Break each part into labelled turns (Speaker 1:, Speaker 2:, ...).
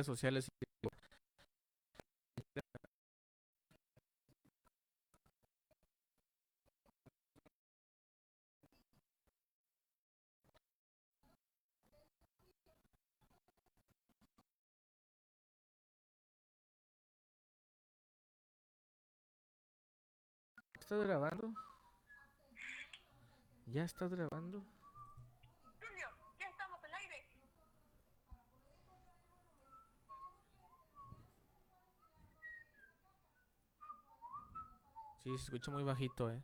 Speaker 1: redes sociales. ¿Estás grabando? ¿Ya estás grabando?
Speaker 2: Julio, ya estamos al aire.
Speaker 1: Sí, se escucha muy bajito, ¿eh?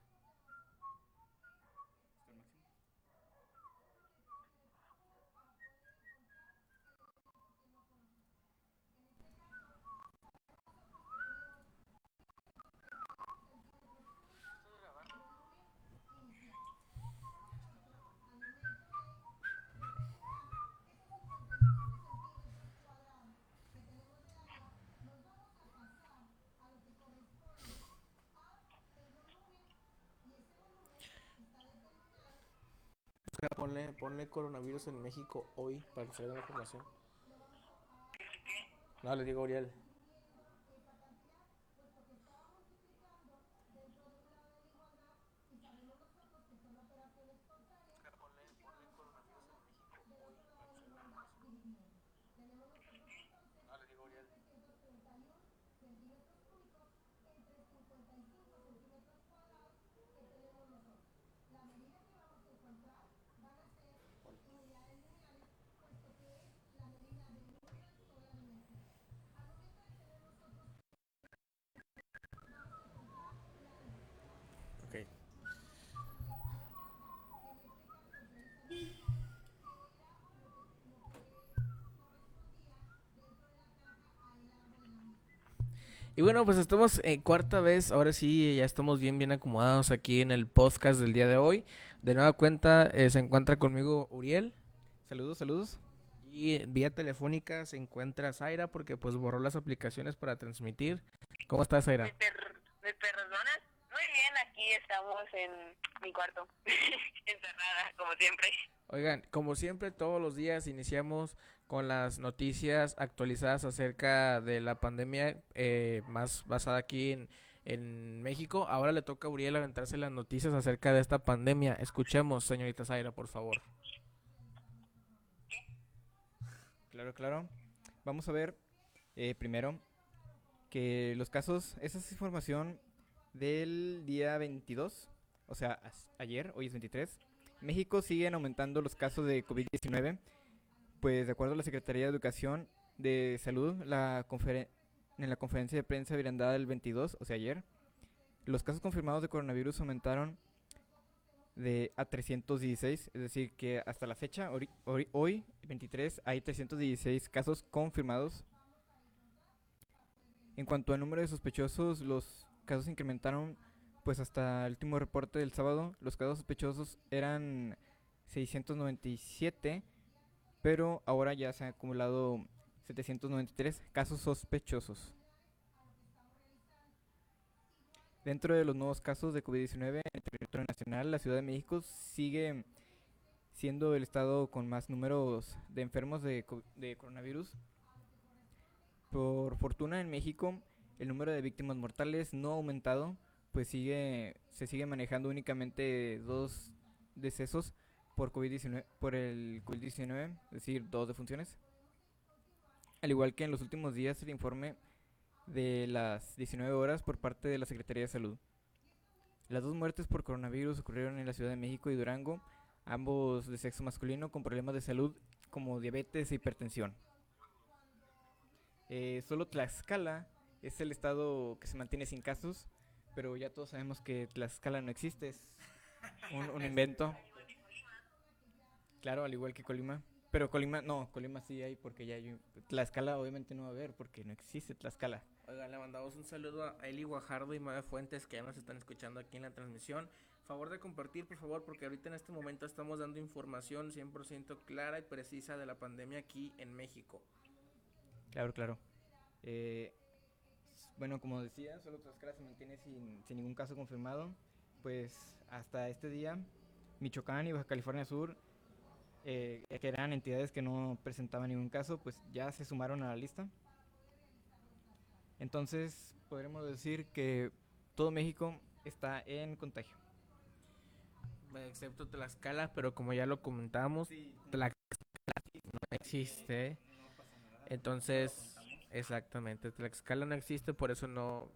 Speaker 1: Ponle, ponle coronavirus en México hoy para que se vea la información. No, le digo Uriel. Y bueno, pues estamos en cuarta vez, ahora sí, ya estamos bien, bien acomodados aquí en el podcast del día de hoy. De nueva cuenta eh, se encuentra conmigo Uriel. Saludos, saludos. Y vía telefónica se encuentra Zaira porque pues borró las aplicaciones para transmitir. ¿Cómo estás, Zaira?
Speaker 2: ¿Me, per- me perdonas? Muy bien, aquí estamos en mi cuarto, encerrada, como siempre.
Speaker 1: Oigan, como siempre, todos los días iniciamos con las noticias actualizadas acerca de la pandemia eh, más basada aquí en, en México. Ahora le toca a Uriel aventarse las noticias acerca de esta pandemia. Escuchemos, señorita Zaira, por favor.
Speaker 3: Claro, claro. Vamos a ver eh, primero que los casos, esa es información del día 22, o sea, ayer, hoy es 23. México siguen aumentando los casos de COVID-19, pues de acuerdo a la Secretaría de Educación de Salud, la en la conferencia de prensa virandada el 22, o sea, ayer, los casos confirmados de coronavirus aumentaron de a 316, es decir, que hasta la fecha, hoy, 23, hay 316 casos confirmados. En cuanto al número de sospechosos, los casos incrementaron, pues hasta el último reporte del sábado, los casos sospechosos eran 697, pero ahora ya se han acumulado 793 casos sospechosos. Dentro de los nuevos casos de COVID-19 en el territorio nacional, la Ciudad de México sigue siendo el estado con más números de enfermos de, co- de coronavirus. Por fortuna en México el número de víctimas mortales no ha aumentado, pues sigue se sigue manejando únicamente dos decesos por COVID-19 por el COVID-19, es decir, dos defunciones. Al igual que en los últimos días el informe de las 19 horas por parte de la Secretaría de Salud. Las dos muertes por coronavirus ocurrieron en la Ciudad de México y Durango, ambos de sexo masculino con problemas de salud como diabetes e hipertensión. Eh, solo Tlaxcala es el estado que se mantiene sin casos, pero ya todos sabemos que Tlaxcala no existe, es un, un invento. Claro, al igual que Colima. Pero Colima, no, Colima sí hay porque ya hay. Tlaxcala obviamente no va a haber porque no existe Tlaxcala.
Speaker 1: Oigan, le mandamos un saludo a Eli Guajardo y Mabe Fuentes que ya nos están escuchando aquí en la transmisión. Favor de compartir, por favor, porque ahorita en este momento estamos dando información 100% clara y precisa de la pandemia aquí en México.
Speaker 3: Claro, claro. Eh, bueno, como decía, solo Tlaxcala se mantiene sin, sin ningún caso confirmado. Pues hasta este día, Michoacán y Baja California Sur eh, que eran entidades que no presentaban ningún caso, pues ya se sumaron a la lista. Entonces, podremos decir que todo México está en contagio.
Speaker 1: Excepto Tlaxcala, pero como ya lo comentamos, Tlaxcala no existe. Entonces, exactamente, Tlaxcala no existe, por eso no...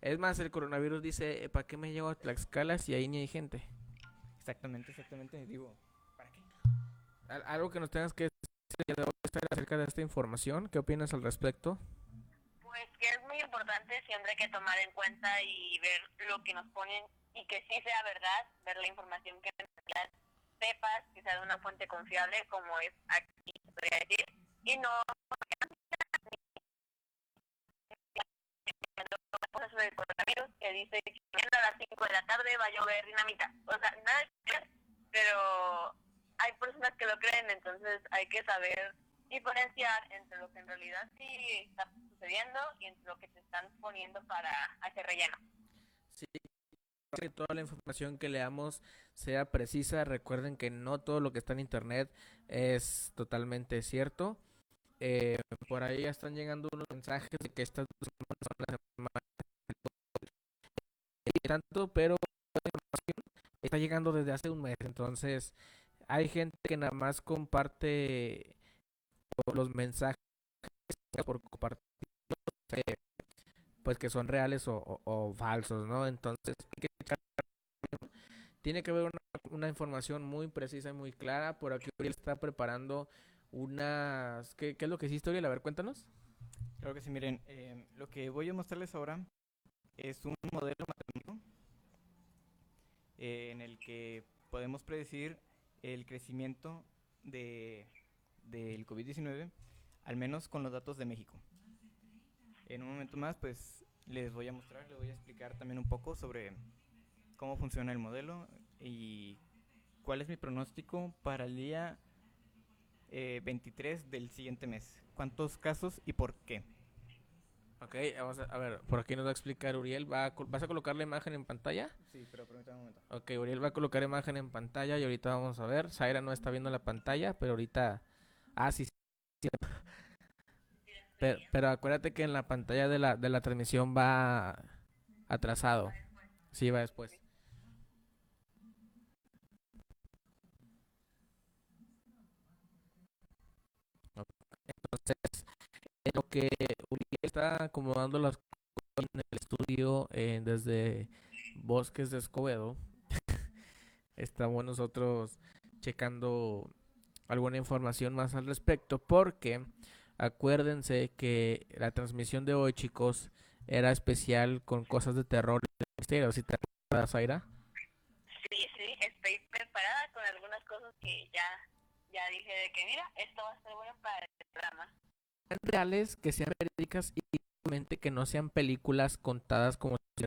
Speaker 1: Es más, el coronavirus dice, ¿para qué me llevo a Tlaxcala si ahí ni hay gente?
Speaker 3: Exactamente, exactamente. Digo.
Speaker 1: Algo que nos tengas que decir acerca de esta información, ¿qué opinas al respecto?
Speaker 2: Pues que es muy importante siempre que tomar en cuenta y ver lo que nos ponen y que sí sea verdad, ver la información que realidad sepas, que sea de una fuente confiable, como es aquí, podría decir, y no que que a las 5 de la tarde va a llover dinamita. O sea, nada es pero hay personas que lo creen, entonces hay que saber diferenciar entre lo que en realidad sí está sucediendo y entre lo que se están poniendo para hacer relleno.
Speaker 1: Sí, que toda la información que leamos sea precisa. Recuerden que no todo lo que está en internet es totalmente cierto. Eh, por ahí ya están llegando unos mensajes de que estas dos semanas son las tanto, pero está llegando desde hace un mes. Entonces, hay gente que nada más comparte los mensajes por compartir pues que son reales o, falsos, ¿no? Entonces, tiene que haber una, una, información muy precisa y muy clara. Por aquí Uriel está preparando unas... ¿Qué, es lo que hiciste, Uriel? A ver, cuéntanos.
Speaker 3: Claro que sí, miren, eh, lo que voy a mostrarles ahora es un modelo matemático eh, en el que podemos predecir el crecimiento de, del COVID-19, al menos con los datos de México. En un momento más, pues les voy a mostrar, les voy a explicar también un poco sobre cómo funciona el modelo y cuál es mi pronóstico para el día 23 eh, del siguiente mes. ¿Cuántos casos y por qué?
Speaker 1: Ok, vamos a, ver, por aquí nos va a explicar Uriel. ¿Va ¿Vas a colocar la imagen en pantalla?
Speaker 3: Sí, pero permítame un momento.
Speaker 1: Ok, Uriel va a colocar imagen en pantalla y ahorita vamos a ver. Zaira no está viendo la pantalla, pero ahorita... Ah, sí, sí. Pero, pero acuérdate que en la pantalla de la, de la transmisión va atrasado. Sí, va después. Entonces, lo que Uriel está acomodando las cosas en el estudio eh, desde Bosques de Escobedo. Estamos nosotros checando alguna información más al respecto porque acuérdense que la transmisión de hoy, chicos, era especial con cosas de terror y misterio. ¿Sí te acuerdas, Aira?
Speaker 2: Sí, sí, estoy preparada con algunas cosas que ya, ya dije de que mira, esto va a ser bueno para el programa
Speaker 1: reales, que sean verídicas y que no sean películas contadas como si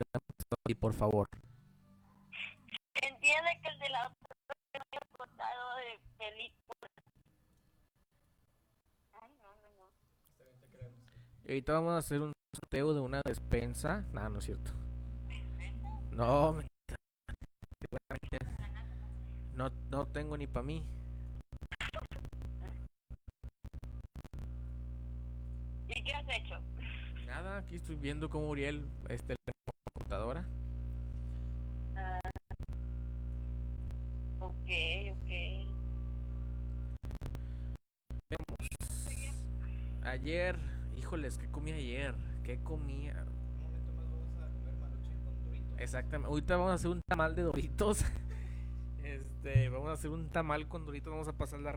Speaker 1: y por favor.
Speaker 2: Entiende que el de la otra contado de películas. Ay, no, no, no.
Speaker 1: Y ahorita vamos a hacer un sorteo de una despensa. No, no es cierto. No, no, no tengo ni para mí.
Speaker 2: ¿Y qué has hecho?
Speaker 1: Nada, aquí estoy viendo cómo Uriel este la computadora.
Speaker 2: Ah, ok, ok.
Speaker 1: Vemos. Ayer, híjoles, ¿qué comí ayer? ¿Qué comía? Un momento más vamos a comer maruchan con doritos. Exactamente. Ahorita vamos a hacer un tamal de doritos. Este, vamos a hacer un tamal con doritos, vamos a pasar la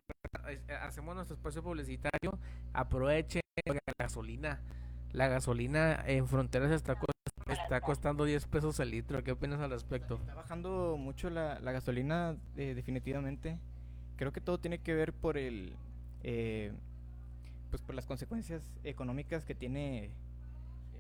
Speaker 1: hacemos nuestro espacio publicitario, aprovechen la gasolina. La gasolina en fronteras está, está costando 10 pesos el litro. ¿Qué opinas al respecto?
Speaker 3: Está bajando mucho la, gasolina, eh, definitivamente. Creo que todo tiene que ver por el, eh, pues por las consecuencias económicas que tiene.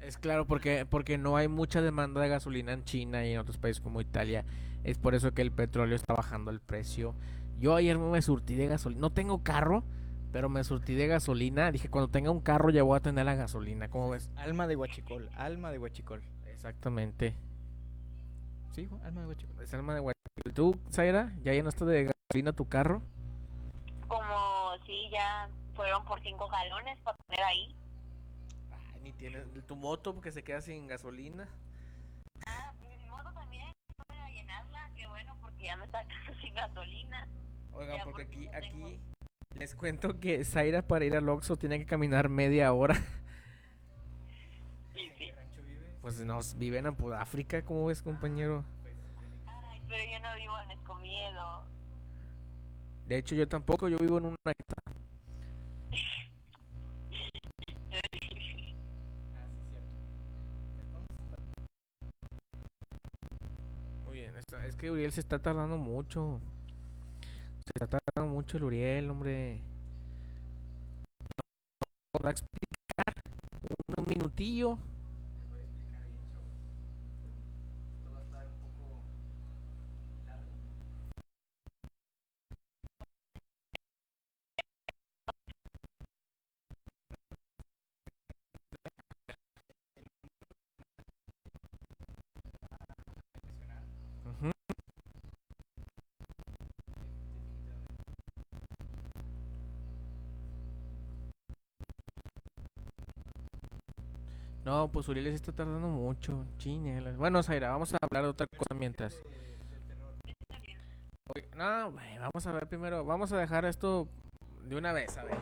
Speaker 1: Es claro, porque, porque no hay mucha demanda de gasolina en China y en otros países como Italia. Es por eso que el petróleo está bajando el precio. Yo ayer me surtí de gasolina. No tengo carro, pero me surtí de gasolina. Dije, cuando tenga un carro ya voy a tener la gasolina. ¿Cómo ves?
Speaker 3: Alma de Huachicol, alma de Huachicol.
Speaker 1: Exactamente.
Speaker 3: Sí, alma de Huachicol.
Speaker 1: Es alma de Huachicol. ¿Tú, Zaira, ya llenaste de gasolina tu carro?
Speaker 2: van por cinco galones para poner ahí.
Speaker 1: Ay, ni tienes tu moto porque se queda sin gasolina.
Speaker 2: Ah, mi moto también, voy a llenarla, qué bueno, porque ya me está sin gasolina.
Speaker 1: Oigan,
Speaker 2: Ya,
Speaker 1: porque
Speaker 2: porque
Speaker 1: aquí,
Speaker 2: no tengo-
Speaker 1: aquí les cuento que Zaira para ir al Oxxo tiene que caminar media hora.
Speaker 2: Sí, sí.
Speaker 1: Pues nos vive en Apudáfrica, ¿cómo ves, compañero?
Speaker 2: Ay, pero yo no vivo en Escomiedo.
Speaker 1: De hecho, yo tampoco, yo vivo en una... Muy bien, es que Uriel se está tardando mucho. Se está tardando mucho el Uriel, hombre. ¿Podrá explicar un minutillo? No, pues Uriel se está tardando mucho. Chinelas. Bueno, Zaira, vamos a hablar de otra cosa mientras. No, vamos a ver primero. Vamos a dejar esto de una vez, a ver.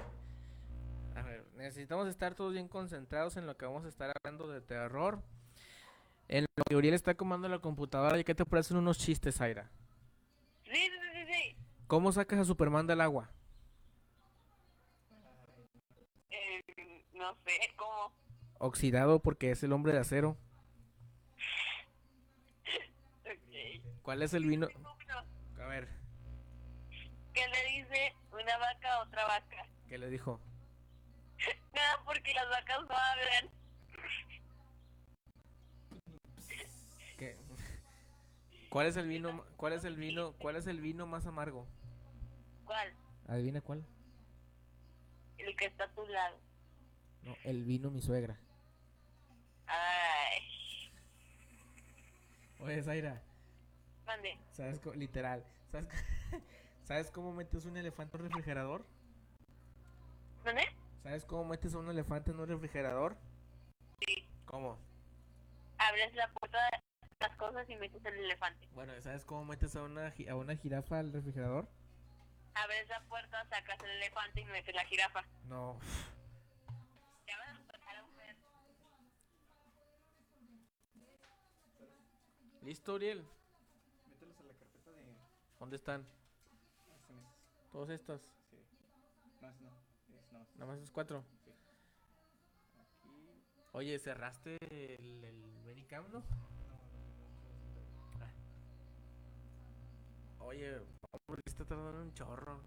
Speaker 1: A ver, necesitamos estar todos bien concentrados en lo que vamos a estar hablando de terror. En lo que Uriel está comando la computadora. ¿Y qué te parecen unos chistes, Zaira?
Speaker 2: Sí, sí, sí, sí.
Speaker 1: ¿Cómo sacas a Superman del agua?
Speaker 2: Eh, no sé cómo.
Speaker 1: Oxidado porque es el hombre de acero. ¿Cuál es el vino? A ver,
Speaker 2: ¿Qué le dice una vaca a otra vaca?
Speaker 1: ¿qué le dijo?
Speaker 2: Nada, porque las vacas no hablan.
Speaker 1: ¿Qué? ¿Cuál es el vino? ¿Cuál es el vino? ¿Cuál es el vino más amargo?
Speaker 2: ¿Cuál?
Speaker 1: Adivina cuál.
Speaker 2: El que está a tu lado.
Speaker 1: No, el vino mi suegra.
Speaker 2: Ay,
Speaker 1: Oye, Zaira,
Speaker 2: mande.
Speaker 1: ¿sabes literal? ¿Sabes, co- ¿Sabes cómo metes un elefante en un refrigerador?
Speaker 2: ¿Dónde?
Speaker 1: ¿Sabes cómo metes a un elefante en un refrigerador?
Speaker 2: Sí.
Speaker 1: ¿Cómo?
Speaker 2: Abres la puerta de las cosas y metes el elefante.
Speaker 1: Bueno, ¿sabes cómo metes a una, a una jirafa al refrigerador?
Speaker 2: Abres la puerta, sacas el elefante y metes la jirafa.
Speaker 1: No.
Speaker 2: Ya van a empezar a ver.
Speaker 1: ¿Listo, Uriel?
Speaker 3: Mételos a la carpeta de
Speaker 1: ¿Dónde están?
Speaker 3: SMS.
Speaker 1: Todos estos.
Speaker 3: Sí. No, es no. Es no.
Speaker 1: Nada más esos cuatro.
Speaker 3: Sí. Aquí.
Speaker 1: Oye, ¿cerraste el, el Benicam, no? Oye, hombre, está tardando un chorro.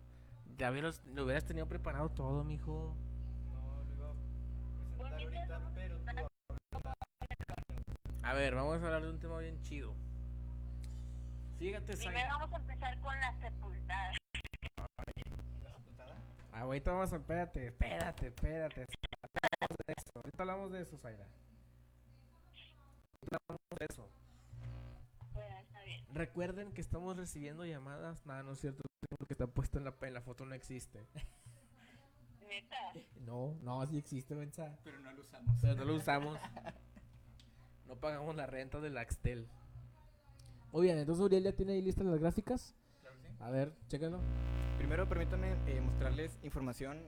Speaker 1: Ya hubieras, lo hubieras tenido preparado todo, mijo.
Speaker 3: No, lo iba a presentar ahorita, pero tú.
Speaker 1: A ver, vamos a hablar de un tema bien chido. Fíjate,
Speaker 2: Primero
Speaker 1: Zaira.
Speaker 2: vamos a empezar con la sepultada.
Speaker 1: Ah, ahorita vamos a, espérate, espérate, espérate. Ahorita hablamos de eso, ahorita hablamos de eso, Zaira. Ahorita hablamos de eso.
Speaker 2: Bueno, está bien.
Speaker 1: Recuerden que estamos recibiendo llamadas. Nada, no es cierto. Lo que está puesto en la, en la foto no existe.
Speaker 2: Neta.
Speaker 1: No, no, sí existe, mensa.
Speaker 3: Pero no lo usamos.
Speaker 1: Pero no lo usamos. No pagamos la renta del Axtel. Muy bien, entonces Uriel ya tiene ahí listas las gráficas.
Speaker 3: Claro que sí.
Speaker 1: A ver, chéquenlo.
Speaker 3: Primero permítanme eh, mostrarles información.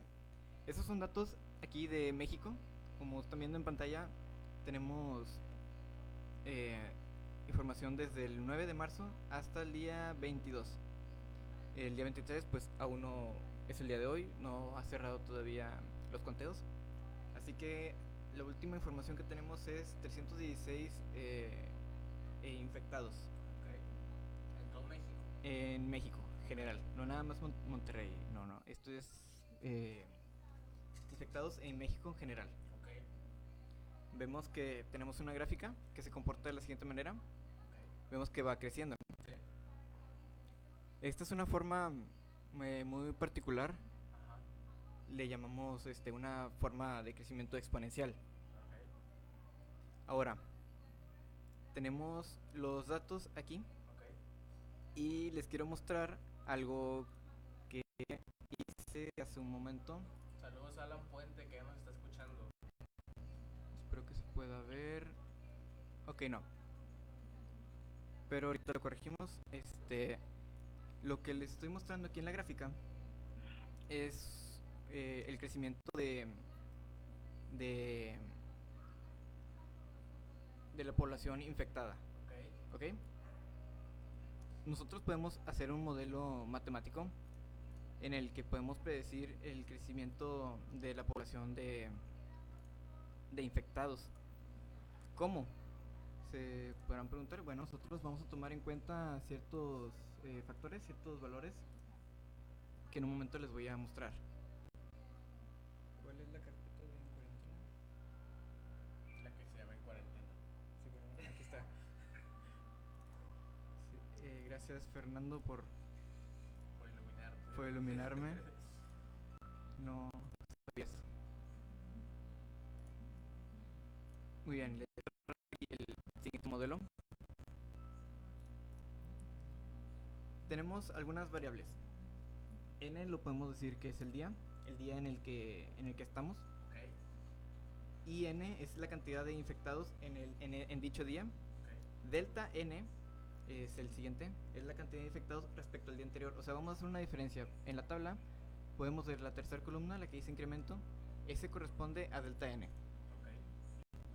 Speaker 3: Esos son datos aquí de México. Como están viendo en pantalla, tenemos eh, información desde el 9 de marzo hasta el día 22. El día 23 pues aún no es el día de hoy, no ha cerrado todavía los conteos. Así que la última información que tenemos es 316 eh, eh, infectados.
Speaker 1: En todo México.
Speaker 3: en México, general, no nada más Mon- Monterrey, no, no, esto es eh, infectados en México en general. Vemos que tenemos una gráfica que se comporta de la siguiente manera, vemos que va creciendo. Esta es una forma eh, muy particular, le llamamos este, una forma de crecimiento exponencial. Ahora, tenemos los datos aquí y les quiero mostrar algo que hice hace un momento.
Speaker 1: Saludos a Alan Puente que ya nos está escuchando.
Speaker 3: Espero que se pueda ver. Ok, no. Pero ahorita lo corregimos. Este, lo que les estoy mostrando aquí en la gráfica es eh, el crecimiento de, de de la población infectada.
Speaker 1: Ok.
Speaker 3: ¿Ok? Nosotros podemos hacer un modelo matemático en el que podemos predecir el crecimiento de la población de, de infectados. ¿Cómo? Se podrán preguntar, bueno, nosotros vamos a tomar en cuenta ciertos eh, factores, ciertos valores que en un momento les voy a mostrar. Gracias Fernando por,
Speaker 1: Por iluminarte.
Speaker 3: por iluminarme. No sabía eso. Muy bien, le el siguiente modelo. Tenemos algunas variables. N lo podemos decir que es el día, el día en el que en el que estamos. Y N es la cantidad de infectados en el en, en dicho día. Delta N es el siguiente, es la cantidad de infectados respecto al día anterior. O sea, vamos a hacer una diferencia. En la tabla podemos ver la tercera columna, la que dice incremento, ese corresponde a delta N.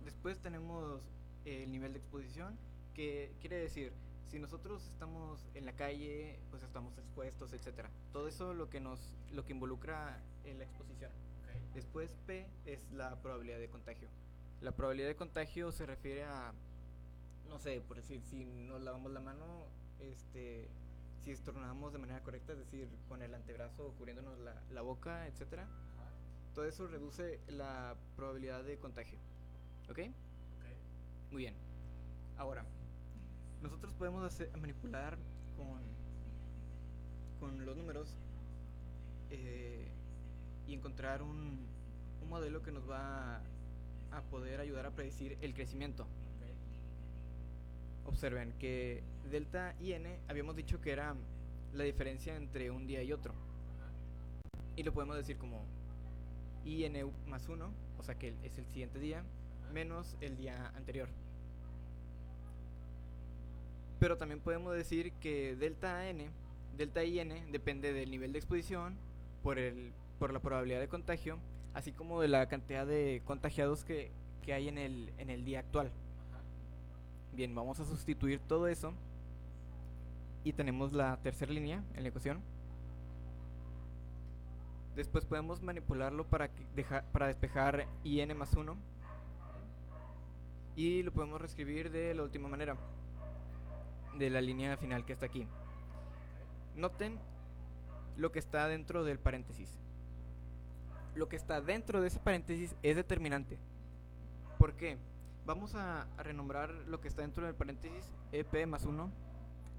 Speaker 3: Después tenemos el nivel de exposición, que quiere decir, si nosotros estamos en la calle, pues estamos expuestos, etcétera. Todo eso lo que nos lo que involucra en la exposición. Después P es la probabilidad de contagio. La probabilidad de contagio se refiere a, no sé, por decir, si nos lavamos la mano, este, si estornudamos de manera correcta, es decir, con el antebrazo cubriéndonos la, la boca, etcétera. Todo eso reduce la probabilidad de contagio. ¿Ok?
Speaker 1: Ok.
Speaker 3: Muy bien. Ahora, nosotros podemos hacer, manipular con, con los números eh, y encontrar un, un modelo que nos va a poder ayudar a predecir el crecimiento. Observen que delta y n habíamos dicho que era la diferencia entre un día y otro.
Speaker 1: Ajá.
Speaker 3: Y lo podemos decir como in más 1, o sea que es el siguiente día,
Speaker 1: Ajá.
Speaker 3: menos el día anterior. Pero también podemos decir que delta n, delta in depende del nivel de exposición por, el, por la probabilidad de contagio, así como de la cantidad de contagiados que, que hay en el, en el día actual. Bien, vamos a sustituir todo eso y tenemos la tercera línea en la ecuación. Después podemos manipularlo para, que deja- para despejar in más 1 y lo podemos reescribir de la última manera, de la línea final que está aquí. Noten lo que está dentro del paréntesis. Lo que está dentro de ese paréntesis es determinante. ¿Por qué? Vamos a, a renombrar lo que está dentro del paréntesis EP más 1.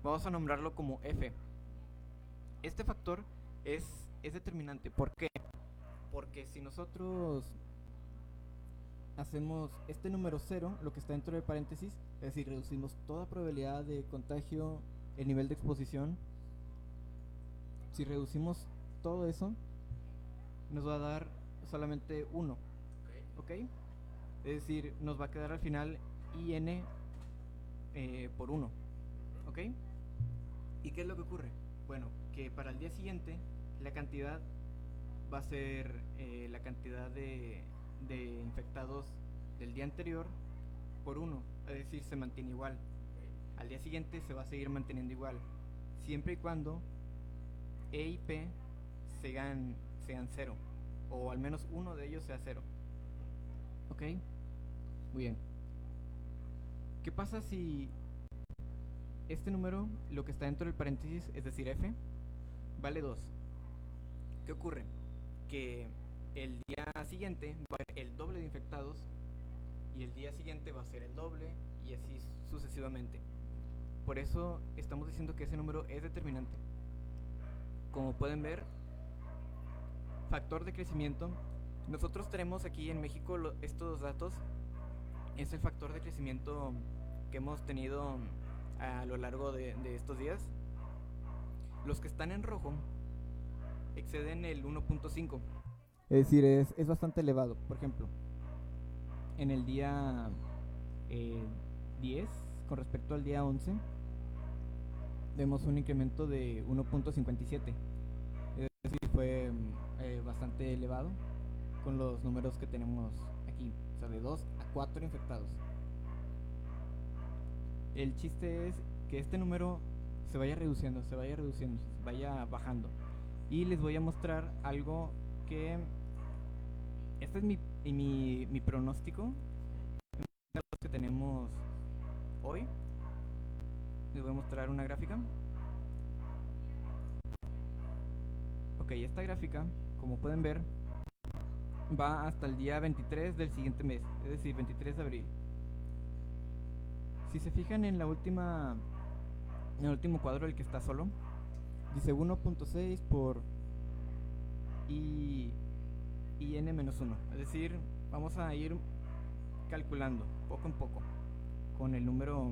Speaker 3: Vamos a nombrarlo como F. Este factor es, es determinante. ¿Por qué? Porque si nosotros hacemos este número 0, lo que está dentro del paréntesis, es decir, reducimos toda probabilidad de contagio, el nivel de exposición. Si reducimos todo eso, nos va a dar solamente 1.
Speaker 1: Ok.
Speaker 3: ¿Ok? Es decir, nos va a quedar al final IN eh, por 1. ¿Ok? ¿Y qué es lo que ocurre? Bueno, que para el día siguiente la cantidad va a ser eh, la cantidad de, infectados del día anterior por 1. Es decir, se mantiene igual. Al día siguiente se va a seguir manteniendo igual. Siempre y cuando E y P sean, sean 0. O al menos uno de ellos sea 0. ¿Ok? Muy bien. ¿Qué pasa si este número, lo que está dentro del paréntesis, es decir, f, vale 2? ¿Qué ocurre? Que el día siguiente va a haber el doble de infectados y el día siguiente va a ser el doble y así sucesivamente. Por eso estamos diciendo que ese número es determinante. Como pueden ver, factor de crecimiento. Nosotros tenemos aquí en México estos datos. Es el factor de crecimiento que hemos tenido a lo largo de, estos días. Los que están en rojo exceden el 1.5. Es decir, es, es bastante elevado. Por ejemplo, en el día eh, 10, con respecto al día 11, vemos un incremento de 1.57. Es decir, fue eh, bastante elevado con los números que tenemos O sea, de 2 a 4 infectados. El chiste es que este número se vaya reduciendo, se vaya reduciendo, se vaya bajando. Y les voy a mostrar algo que... Este es mi, mi, mi pronóstico. que tenemos hoy. Les voy a mostrar una gráfica. Ok, esta gráfica, como pueden ver, va hasta el día 23 del siguiente mes, es decir, 23 de abril. Si se fijan en la última en el último cuadro el que está solo, dice 1.6 por i, i n menos 1. Es decir, vamos a ir calculando poco en poco con el número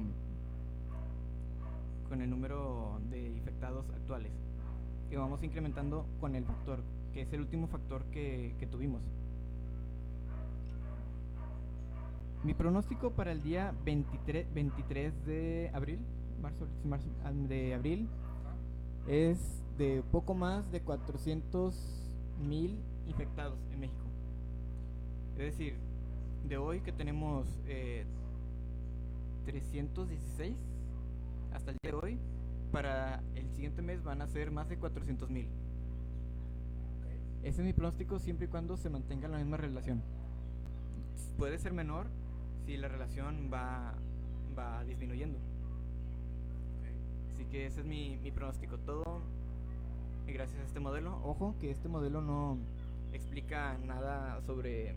Speaker 3: con el número de infectados actuales y vamos incrementando con el factor que es el último factor que, que tuvimos mi pronóstico para el día 23, 23 de abril marzo, marzo de abril es de poco más de 400 mil infectados en México. Es decir, de hoy que tenemos eh, 316 hasta el día de hoy, para el siguiente mes van a ser más de 400 mil. Ese es mi pronóstico siempre y cuando se mantenga la misma relación. Puede ser menor si la relación va, va disminuyendo. Así que ese es mi, mi pronóstico. Todo gracias a este modelo. Ojo que este modelo no explica nada sobre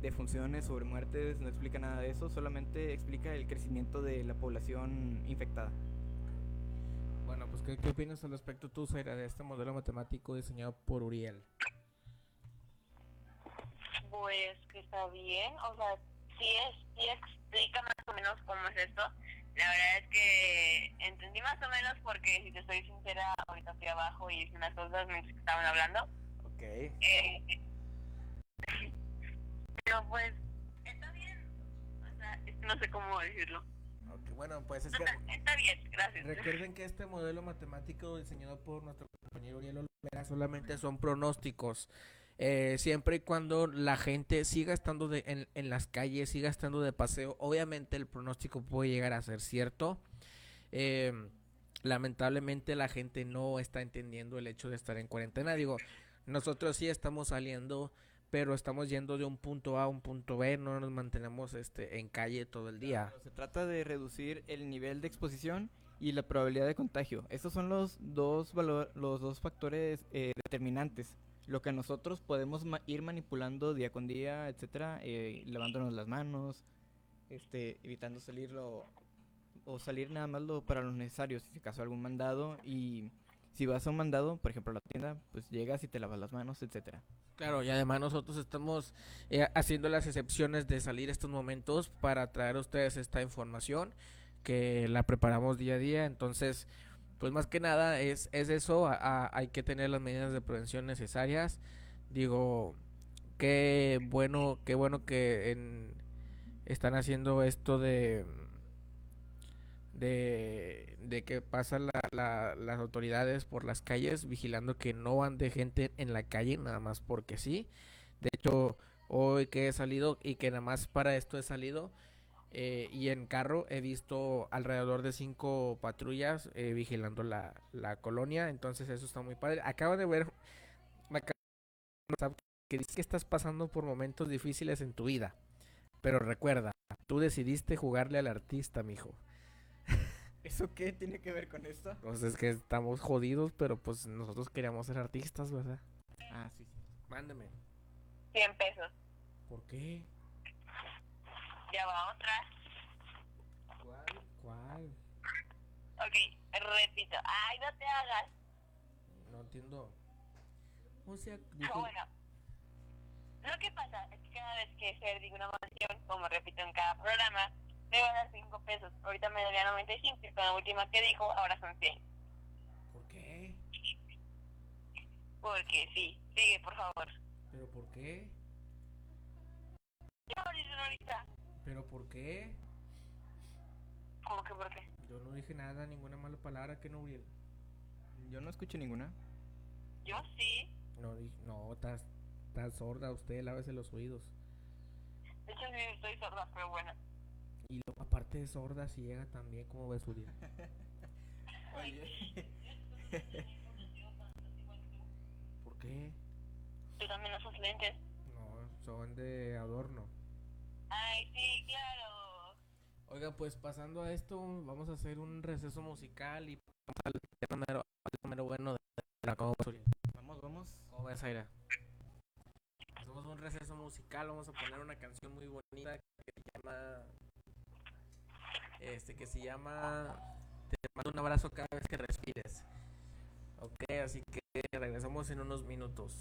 Speaker 3: defunciones, sobre muertes, no explica nada de eso, solamente explica el crecimiento de la población infectada.
Speaker 1: Bueno, pues ¿qué, qué opinas al respecto tú, Zaira, de este modelo matemático diseñado por Uriel?
Speaker 2: Pues que está bien, o sea, sí, es, sí explica más o menos cómo es esto. La verdad es que entendí más o menos porque, si te soy sincera, ahorita estoy abajo y hice unas cosas mientras que estaban hablando.
Speaker 1: Ok.
Speaker 2: Eh, pero pues, está bien. O sea, no sé cómo decirlo.
Speaker 1: Ok, Bueno, pues es que
Speaker 2: Está, está bien, gracias.
Speaker 1: recuerden que este modelo matemático diseñado por nuestro compañero Uriel Olvera solamente son pronósticos. Eh, siempre y cuando la gente siga estando en, las calles, siga estando de paseo, obviamente el pronóstico puede llegar a ser cierto. Eh, lamentablemente la gente no está entendiendo el hecho de estar en cuarentena. Digo, nosotros sí estamos saliendo, pero estamos yendo de un punto A a un punto B, no nos mantenemos este, en calle todo el día.
Speaker 3: Se trata de reducir el nivel de exposición y la probabilidad de contagio. Estos son los dos los dos factores eh, determinantes. Lo que nosotros podemos ma- ir manipulando día con día, etcétera, eh, lavándonos las manos, este, evitando salir lo- o salir nada más lo para lo necesario, si acaso algún mandado y si vas a un mandado, por ejemplo a la tienda, pues llegas y te lavas las manos, etcétera.
Speaker 1: Claro, y además nosotros estamos eh, haciendo las excepciones de salir estos momentos para traer a ustedes esta información que la preparamos día a día. Entonces, pues más que nada es, es eso, a- hay que tener las medidas de prevención necesarias. Digo, qué bueno, qué bueno que en- están haciendo esto de de, que pasan la- la- las autoridades por las calles vigilando que no ande gente en la calle nada más porque sí. De hecho, hoy que he salido y que nada más para esto he salido eh, y en carro he visto alrededor de cinco patrullas eh, vigilando la, la colonia. Entonces eso está muy padre. Acabo de ver me de que dice que estás pasando por momentos difíciles en tu vida. Pero recuerda, tú decidiste jugarle al artista, mijo.
Speaker 3: ¿Eso qué tiene que ver con esto?
Speaker 1: Pues es que estamos jodidos, pero pues nosotros queríamos ser artistas, ¿verdad?
Speaker 3: Ah, sí, sí.
Speaker 1: Mándeme.
Speaker 2: 100 pesos.
Speaker 1: ¿Por qué?
Speaker 2: ya va otra.
Speaker 1: ¿Cuál? ¿Cuál?
Speaker 2: Ok, repito. Ay, no te hagas.
Speaker 1: No entiendo. O sea, ah,
Speaker 2: bueno. Lo que pasa es que cada vez que Fer diga una canción, como repito en cada programa, me va a dar 5 pesos. Ahorita me daría 95, pero la última que dijo, ahora son 100.
Speaker 1: ¿Por qué?
Speaker 2: Porque sí. Sigue, por favor.
Speaker 4: ¿Pero por qué?
Speaker 2: Ya ahorita.
Speaker 4: ¿Pero por qué?
Speaker 2: ¿Cómo que por qué?
Speaker 4: Yo no dije nada, ninguna mala palabra que no hubiera.
Speaker 3: Yo no escuché ninguna.
Speaker 2: Yo sí.
Speaker 4: No, no, estás sorda usted, lávese los oídos.
Speaker 2: De hecho, sí, estoy sorda, pero bueno.
Speaker 4: Y aparte de sorda, ciega también, ¿cómo ves su día? ¿Por qué?
Speaker 2: Tú también usas lentes.
Speaker 4: No, son de adorno.
Speaker 2: Ay, sí, claro.
Speaker 4: Oiga, pues pasando a esto, vamos a hacer un receso musical y vamos al tema número, bueno de la
Speaker 3: Vamos, vamos.
Speaker 4: ¿Cómo ves, Aira? Hacemos un receso musical, vamos a poner una canción muy bonita que se llama. Este, que se llama. Te mando un abrazo cada vez que respires. Ok, así que regresamos en unos minutos.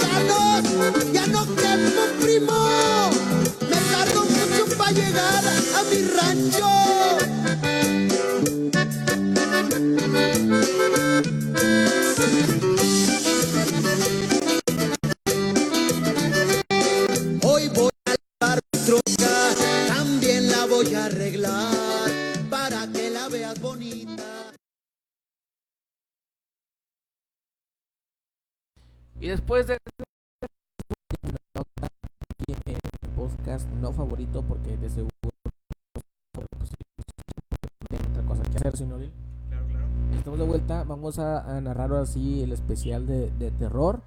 Speaker 4: cantando. vamos a, a narrar así el especial de, de terror.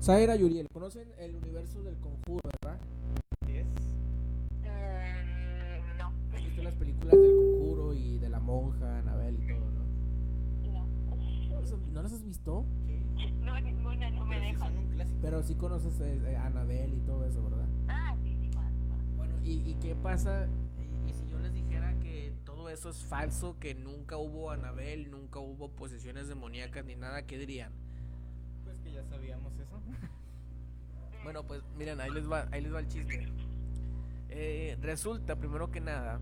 Speaker 1: Zaira y Uriel, ¿conocen el universo del conjuro, verdad?
Speaker 3: Yes.
Speaker 2: Mm, no.
Speaker 1: ¿Has visto las películas del conjuro y de la monja, Anabel y todo, no?
Speaker 2: No.
Speaker 1: ¿No las has visto? ¿Qué?
Speaker 2: No, ninguna, no me dejan.
Speaker 1: Pero sí conoces a Anabel y todo eso, ¿verdad?
Speaker 2: Ah, sí, sí, más, más.
Speaker 1: Bueno, ¿y, ¿y qué pasa todo eso es falso, que nunca hubo Anabel, nunca hubo posesiones demoníacas ni nada, ¿qué dirían?
Speaker 3: Pues que ya sabíamos eso.
Speaker 1: Bueno, pues miren, ahí les va, ahí les va el chiste. Eh, resulta, primero que nada,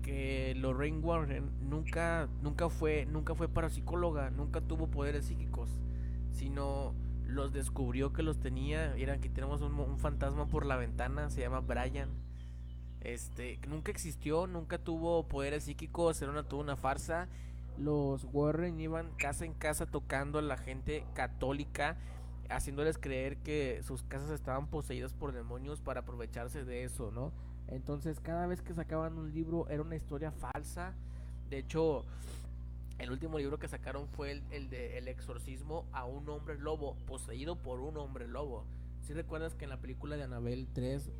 Speaker 1: que Lorraine Warren nunca, nunca fue, nunca fue parapsicóloga, nunca tuvo poderes psíquicos, sino los descubrió que los tenía. Miren, aquí tenemos un, un fantasma por la ventana, se llama Brian. Este, nunca existió, nunca tuvo poderes psíquicos, era una, toda una farsa. Los Warren iban casa en casa tocando a la gente católica, haciéndoles creer que sus casas estaban poseídas por demonios para aprovecharse de eso, ¿no? Entonces, cada vez que sacaban un libro era una historia falsa. De hecho, el último libro que sacaron fue el, el de El exorcismo a un hombre lobo, poseído por un hombre lobo. Si recuerdas que en la película de Anabel 3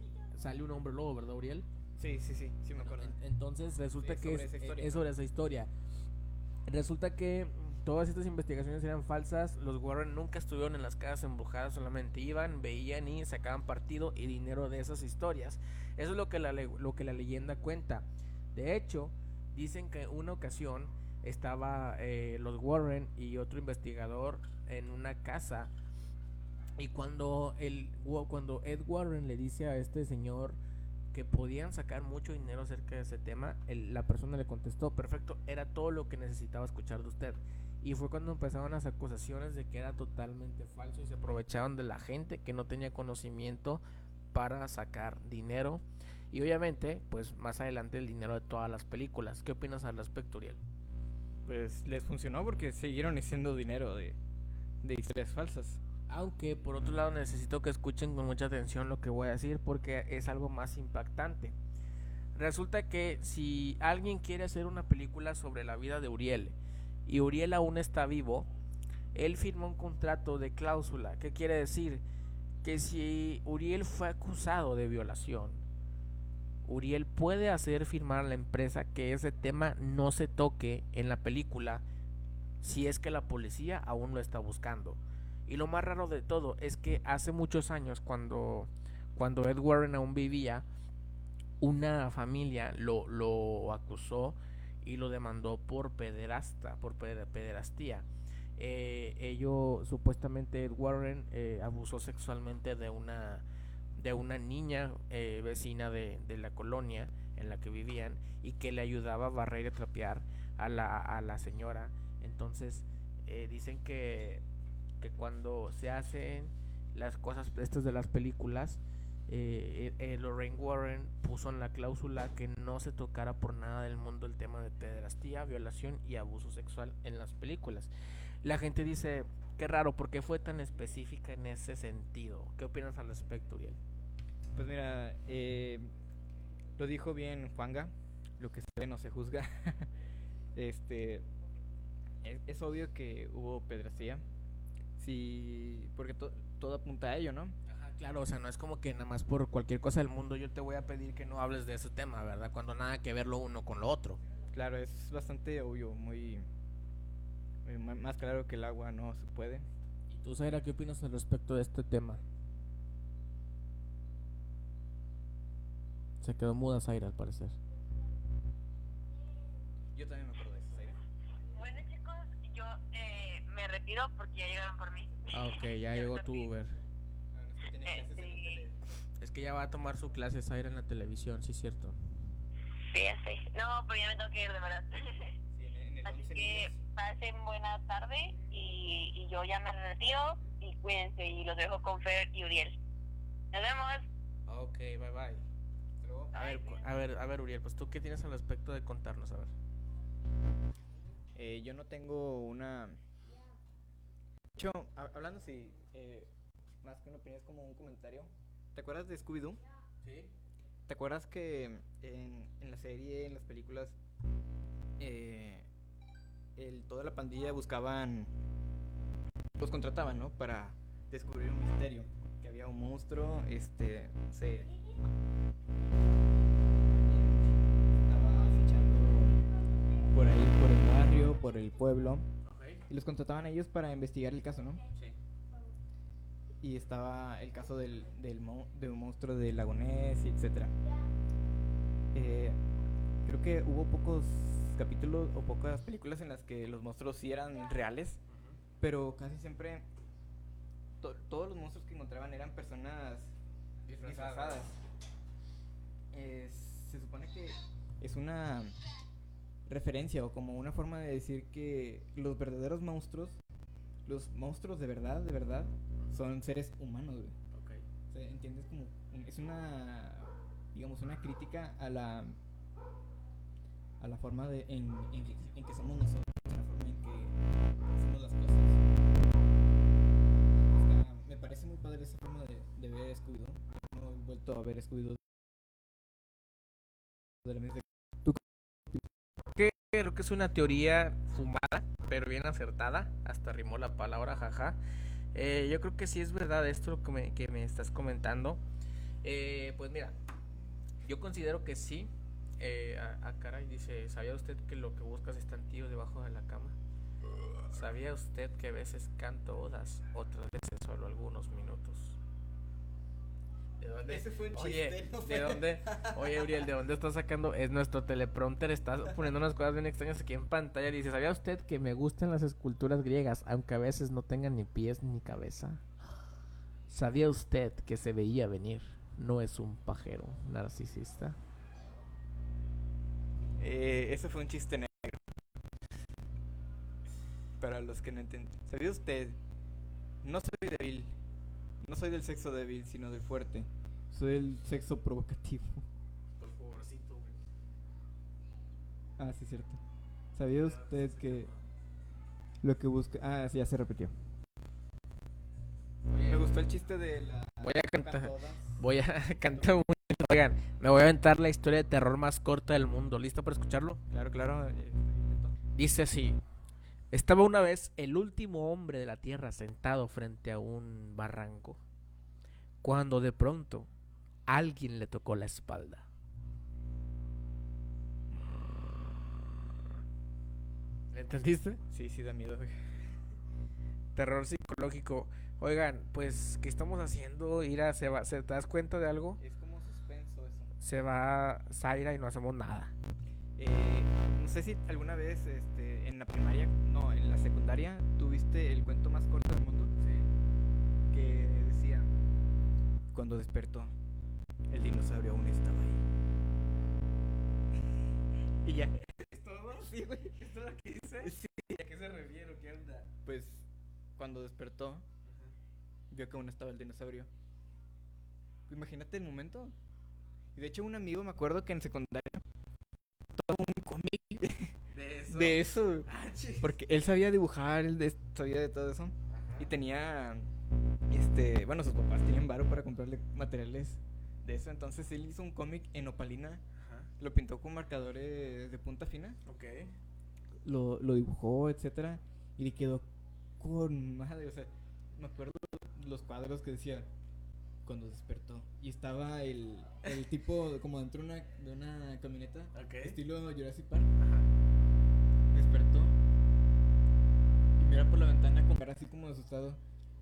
Speaker 1: sale un hombre lobo, ¿verdad, Uriel?
Speaker 3: Sí, sí, sí, sí me acuerdo.
Speaker 1: En- entonces resulta
Speaker 3: es
Speaker 1: que
Speaker 3: sobre
Speaker 1: es,
Speaker 3: esa historia.
Speaker 1: es sobre esa historia. Resulta que todas estas investigaciones eran falsas. Los Warren nunca estuvieron en las casas embrujadas, solamente iban, veían y sacaban partido y dinero de esas historias. Eso es lo que la, le- lo que la leyenda cuenta. De hecho, dicen que una ocasión estaba eh, los Warren y otro investigador en una casa y cuando el cuando Ed Warren le dice a este señor que podían sacar mucho dinero acerca de ese tema, el- la persona le contestó, perfecto, era todo lo que necesitaba escuchar de usted. Y fue cuando empezaron las acusaciones de que era totalmente falso y se aprovechaban de la gente que no tenía conocimiento para sacar dinero. Y obviamente, pues más adelante el dinero de todas las películas. ¿Qué opinas al respecto, Uriel?
Speaker 3: Pues les funcionó porque siguieron haciendo dinero de historias falsas.
Speaker 1: Aunque por otro lado necesito que escuchen con mucha atención lo que voy a decir porque es algo más impactante. Resulta que si alguien quiere hacer una película sobre la vida de Uriel y Uriel aún está vivo, él firma un contrato de cláusula. ¿Qué quiere decir? Que si Uriel fue acusado de violación, Uriel puede hacer firmar a la empresa que ese tema no se toque en la película si es que la policía aún lo está buscando. Y lo más raro de todo es que hace muchos años, cuando, cuando Ed Warren aún vivía, una familia lo, lo acusó y lo demandó por pederasta, por peder- pederastía. Eh, ello, supuestamente Ed Warren eh, abusó sexualmente de una, de una niña eh, vecina de, de la colonia en la que vivían y que le ayudaba a barrer y a trapear a la, a la señora. Entonces, eh, dicen que que cuando se hacen las cosas estas de las películas, eh, eh, eh, Lorraine Warren puso en la cláusula que no se tocara por nada del mundo el tema de pederastía, violación y abuso sexual en las películas. La gente dice, qué raro, ¿por qué fue tan específica en ese sentido? ¿Qué opinas al respecto, Uriel?
Speaker 3: Pues mira, eh, lo dijo bien Juanga, lo que se ve no se juzga. este, es, es obvio que hubo pedrastía, sí, porque to- todo apunta a ello, ¿no?
Speaker 1: Ajá, claro, o sea, no es como que nada más por cualquier cosa del mundo yo te voy a pedir que no hables de ese tema, ¿verdad? Cuando nada que ver lo uno con lo otro.
Speaker 3: Claro, es bastante obvio, muy, muy ma- más claro que el agua no se puede.
Speaker 1: ¿Y tú, Zaira, qué opinas al respecto de este tema? Se quedó muda Zaira, al parecer.
Speaker 3: Yo también me
Speaker 2: retiro porque ya llegaron por mí.
Speaker 1: Ah, ok, ya llegó tu Uber.
Speaker 2: Este,
Speaker 1: Es que ya va a tomar su clase Zaira en la televisión, sí, cierto.
Speaker 2: sí, sé. No, pero ya me tengo que ir, de verdad. Así que pasen buena tarde y, y yo ya me retiro y cuídense y los dejo con Fer y Uriel. Nos vemos.
Speaker 1: Ok, bye bye. A ver, cu- a ver, a ver, Uriel, pues tú qué tienes al respecto de contarnos, a ver.
Speaker 3: Eh, yo no tengo una... De hecho, ha- hablando así, eh, más que una opinión, es como un comentario. ¿Te acuerdas de Scooby-Doo?
Speaker 1: Sí.
Speaker 3: ¿Te acuerdas que en, en la serie, en las películas, eh, el, toda la pandilla buscaban, los contrataban, ¿no? Para descubrieron un misterio, que había un monstruo, este, se estaba acechando por ahí, por el barrio, por el pueblo, y los contrataban a ellos para investigar el caso, ¿no?
Speaker 1: Sí.
Speaker 3: Y estaba el caso del, del mo- de un monstruo de Lagonés, etcétera. Eh, creo que hubo pocos capítulos o pocas películas en las que los monstruos sí eran reales, pero casi siempre to- todos los monstruos que encontraban eran personas disfrazadas. Eh, se supone que es una referencia o como una forma de decir que los verdaderos monstruos, los monstruos de verdad, de verdad, son seres humanos, güey.
Speaker 1: Ok.
Speaker 3: O sea, ¿entiendes? Como es una, digamos, una crítica a la, a la forma de, en, en que, en que somos nosotros, a la forma en que hacemos las cosas. Me parece muy padre esa forma de, de ver Scooby-Doo. No he vuelto a ver Scooby-Doo. de la misma-
Speaker 1: creo que es una teoría fumada, pero bien acertada. Hasta rimó la palabra jaja. Eh, yo creo que sí es verdad esto que me, estás comentando. Eh, pues mira, yo considero que sí. Eh, a, caray, dice, ¿sabía usted que lo que buscas está en tío debajo de la cama? ¿Sabía usted que a veces canto odas, otras veces solo algunos minutos? ¿De dónde?
Speaker 3: Ese fue un
Speaker 1: Oye,
Speaker 3: chiste, no
Speaker 1: ¿de dónde? Oye, Uriel, ¿de dónde estás sacando? Es nuestro teleprompter, estás poniendo unas cosas bien extrañas aquí en pantalla. Dice, ¿sabía usted que me gustan las esculturas griegas, aunque a veces no tengan ni pies ni cabeza? ¿Sabía usted que se veía venir? No es un pajero narcisista.
Speaker 3: Eh, ese fue un chiste negro. Para los que no entienden. ¿Sabía usted? No soy débil. No soy del sexo débil, sino del fuerte. Soy del sexo provocativo.
Speaker 1: Por favorcito,
Speaker 3: Ah, sí, cierto. ¿Sabía usted que lo que busca... Ah, sí, ya se repitió. Me gustó el chiste de la...
Speaker 1: Voy a cantar.
Speaker 3: todas.
Speaker 1: Voy a cantar un... Oigan, me voy a aventar la historia de terror más corta del mundo. ¿Listo para escucharlo?
Speaker 3: Claro, claro. eh,
Speaker 1: Dice así. Estaba una vez el último hombre de la tierra sentado frente a un barranco, cuando de pronto alguien le tocó la espalda. ¿Entendiste?
Speaker 3: Sí, sí, da miedo.
Speaker 1: Terror psicológico. Oigan, pues, ¿qué estamos haciendo? Ira, ¿se va, ¿se te das cuenta de algo?
Speaker 3: Es como suspenso eso.
Speaker 1: Se va Zaira y no hacemos nada.
Speaker 3: Eh, no sé si alguna vez este, en la primaria, no, en la secundaria, tuviste el cuento más corto del mundo. Sí. Que decía, cuando despertó, el dinosaurio aún estaba ahí. y ya. ¿Es todo? Sí, güey. ¿Es todo lo que dice? Sí.
Speaker 1: ¿A qué se refiere? ¿Qué onda?
Speaker 3: Pues, cuando despertó, vio que aún estaba el dinosaurio. Imagínate el momento. Y de hecho, un amigo, me acuerdo que en secundaria, todo un cómic
Speaker 1: De eso.
Speaker 3: de eso.
Speaker 1: Ah.
Speaker 3: Porque él sabía dibujar, él de- sabía de todo eso. Y tenía, este, bueno, sus papás tenían varo para comprarle materiales de eso. Entonces él hizo un cómic en opalina,
Speaker 1: Ajá.
Speaker 3: lo pintó con marcadores de punta fina,
Speaker 1: Ok.
Speaker 3: lo, lo dibujó, etcétera, y le quedó con madre. O sea, me acuerdo los cuadros que decía cuando despertó. Y estaba el, el tipo como dentro de una, de una camioneta,
Speaker 1: Ok.
Speaker 3: estilo Jurassic Park.
Speaker 1: Ajá.
Speaker 3: Despertó y mira por la ventana con cara así como asustado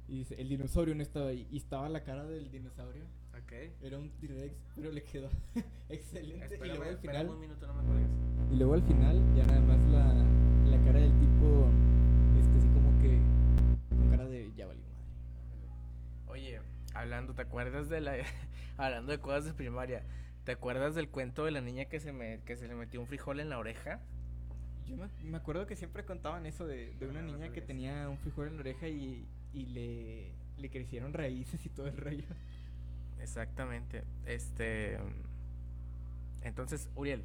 Speaker 3: y dice el dinosaurio no estaba ahí y estaba la cara del dinosaurio
Speaker 1: Ok.
Speaker 3: era un T-Rex pero le quedó excelente y luego al final
Speaker 1: un minuto, no me cuelgues.
Speaker 3: y luego al final ya nada más la, la cara del tipo este así como que con cara de ya valió madre
Speaker 1: Oye, hablando, ¿te acuerdas de la hablando de cosas de primaria? ¿Te acuerdas del cuento de la niña que se me que se le metió un frijol en la oreja?
Speaker 3: Yo me, me acuerdo que siempre contaban eso de, de una
Speaker 1: no
Speaker 3: niña que tenía un frijol en la oreja y, y le, le crecieron raíces y todo el rollo
Speaker 1: Exactamente. Este entonces, Uriel,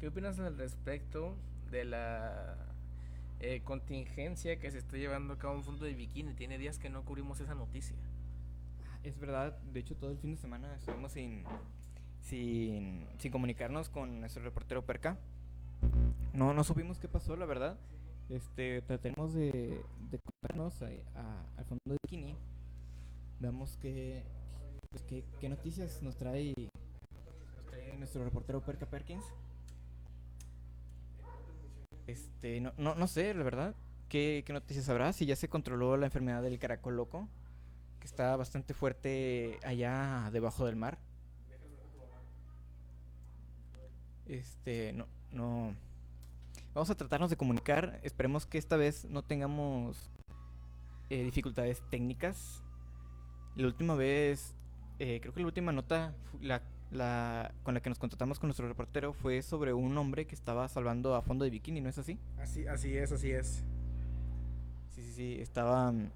Speaker 1: ¿qué opinas al respecto de la eh, contingencia que se está llevando a cabo en fondo de bikini? Tiene días que no cubrimos esa noticia.
Speaker 3: Es verdad, de hecho todo el fin de semana estuvimos sin, sin, sin comunicarnos con nuestro reportero Perca. No, no supimos qué pasó, la verdad. este, trataremos de, de contarnos a- a- al fondo de bikini. Veamos qué, pues, qué, qué noticias nos trae, nos trae nuestro reportero Perca Perkins. Este, no, no, no sé, la verdad, qué, qué noticias habrá, si ya se controló la enfermedad del caracol loco, que está bastante fuerte allá debajo del mar. Este, no, no. Vamos a tratarnos de comunicar. Esperemos que esta vez no tengamos eh, dificultades técnicas. La última vez, eh, creo que la última nota la, la, con la que nos contactamos con nuestro reportero fue sobre un hombre que estaba salvando a fondo de bikini, ¿no es así?
Speaker 1: Así, así es, así es.
Speaker 3: Sí, sí, sí. Estaba. mm,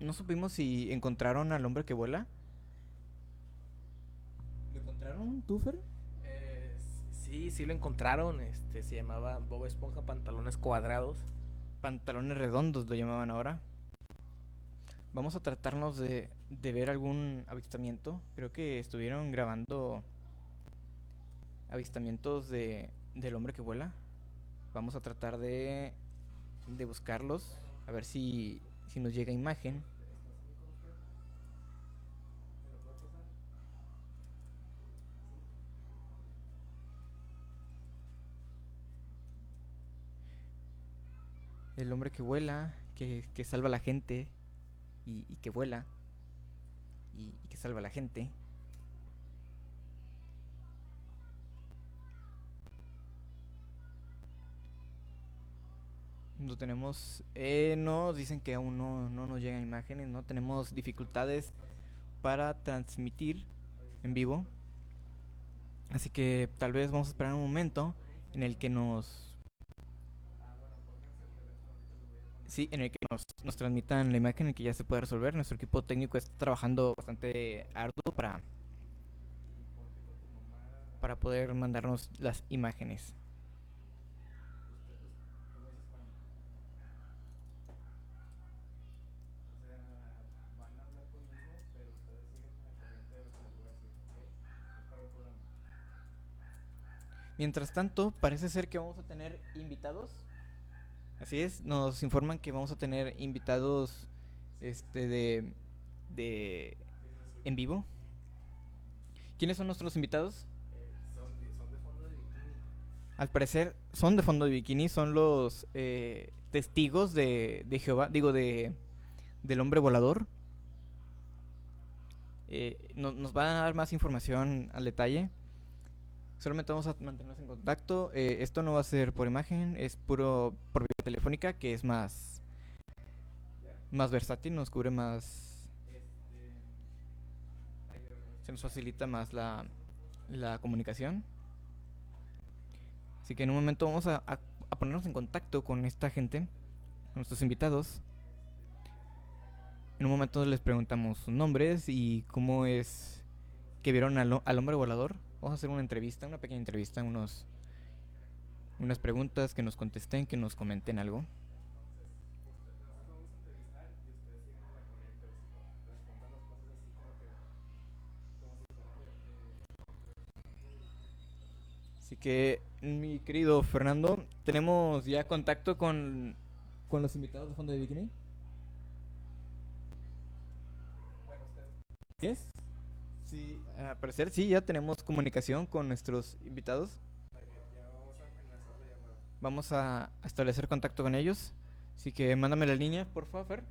Speaker 3: No supimos si encontraron al hombre que vuela. ¿Lo encontraron, Tufer?
Speaker 1: Sí, sí lo encontraron. Este se llamaba Bob Esponja Pantalones Cuadrados.
Speaker 3: Pantalones redondos lo llamaban ahora. Vamos a tratarnos de, de ver algún avistamiento. Creo que estuvieron grabando avistamientos de, del hombre que vuela. Vamos a tratar de, de buscarlos. A ver si, si nos llega imagen. El hombre que vuela, que, que salva a la gente y, que vuela y, y que salva a la gente. No tenemos, eh, no, dicen que aún no, no nos llegan imágenes, no tenemos dificultades para transmitir en vivo. Así que tal vez vamos a esperar un momento en el que nos Sí, en el que nos, transmitan la imagen en que ya se puede resolver. Nuestro equipo técnico está trabajando bastante arduo para, para poder mandarnos las imágenes. Mientras tanto, parece ser que vamos a tener invitados. Así es, nos informan que vamos a tener invitados este de de en vivo. ¿Quiénes son nuestros invitados? Al parecer son de fondo de bikini, son los eh, testigos de, de Jehová, digo de del hombre volador. Eh, no- nos van a dar más información al detalle. Solamente vamos a mantenernos en contacto. Eh, esto no va a ser por imagen, es puro por vía telefónica, que es más más versátil, nos cubre más se nos facilita más la, la comunicación. Así que en un momento vamos a, a- ponernos en contacto con esta gente, con nuestros invitados. En un momento les preguntamos sus nombres y cómo es que vieron al, al hombre volador. Vamos a hacer una entrevista, una pequeña entrevista, unos unas preguntas que nos contesten, que nos comenten algo. Así que, mi querido Fernando, tenemos ya contacto con, con los invitados de Fondo de Bikini. ¿Sí es? Sí, al parecer sí, ya tenemos comunicación con nuestros invitados. Vamos a establecer contacto con ellos. Así que mándame la línea, por favor. Fer.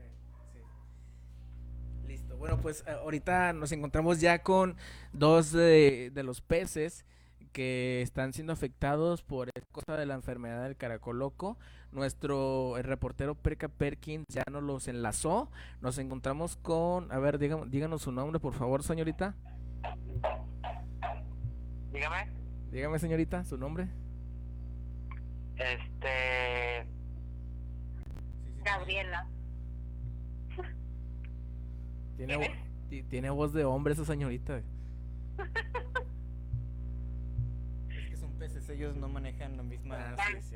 Speaker 1: Listo. Bueno, pues eh, ahorita nos encontramos ya con dos de, de los peces que están siendo afectados por cosa de la enfermedad del caracol loco. Nuestro eh, reportero Perca Perkins ya nos los enlazó. Nos encontramos con, a ver, dígam- díganos su nombre, por favor, señorita.
Speaker 2: Dígame.
Speaker 1: Dígame, señorita, su nombre.
Speaker 2: Este. Gabriela.
Speaker 1: Tiene,
Speaker 2: ¿Quién
Speaker 1: vo- ti- tiene voz de hombre esa señorita.
Speaker 3: Peces, ellos no manejan la misma
Speaker 1: Ah, sí, sí,